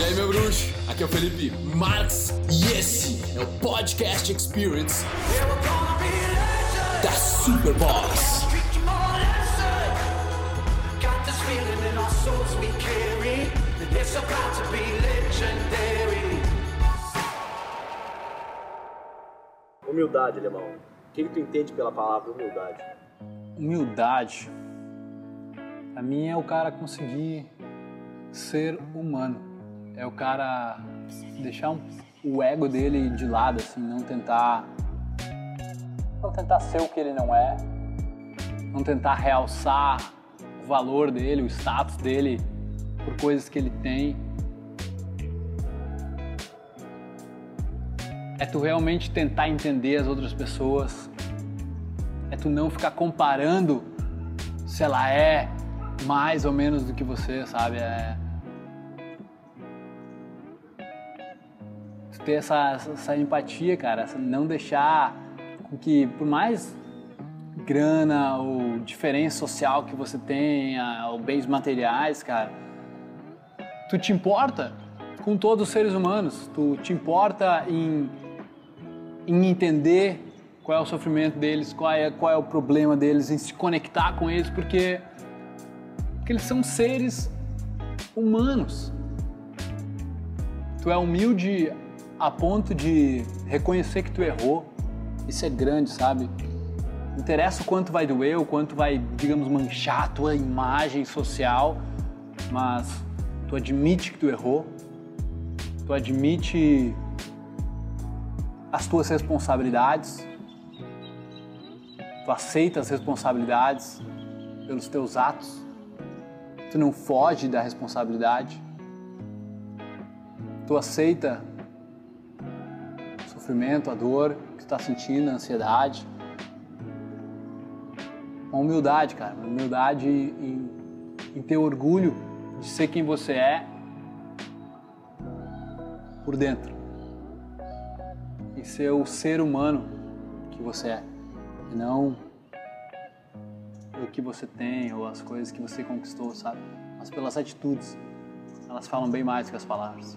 E aí, meu bruxo? Aqui é o Felipe Marx e esse é o Podcast Experience da Superboss. Humildade, alemão. O que, que tu entende pela palavra humildade? Humildade, pra mim, é o cara conseguir ser humano. É o cara deixar um, o ego dele de lado, assim, não tentar. Não tentar ser o que ele não é. Não tentar realçar o valor dele, o status dele por coisas que ele tem. É tu realmente tentar entender as outras pessoas. É tu não ficar comparando se ela é mais ou menos do que você, sabe? É... Tu ter essa, essa empatia, cara, não deixar com que, por mais grana ou diferença social que você tenha, ou bens materiais, cara, tu te importa com todos os seres humanos, tu te importa em, em entender qual é o sofrimento deles, qual é, qual é o problema deles, em se conectar com eles, porque porque eles são seres humanos. Tu é humilde a ponto de reconhecer que tu errou. Isso é grande, sabe? Interessa o quanto vai doer, o quanto vai, digamos, manchar a tua imagem social, mas tu admite que tu errou, tu admite as tuas responsabilidades, tu aceita as responsabilidades pelos teus atos tu não foge da responsabilidade, tu aceita sofrimento, a dor que está sentindo, a ansiedade. Uma humildade, cara, uma humildade em, em ter orgulho de ser quem você é por dentro e ser o ser humano que você é e não o que você tem ou as coisas que você conquistou, sabe? Mas pelas atitudes. Elas falam bem mais que as palavras.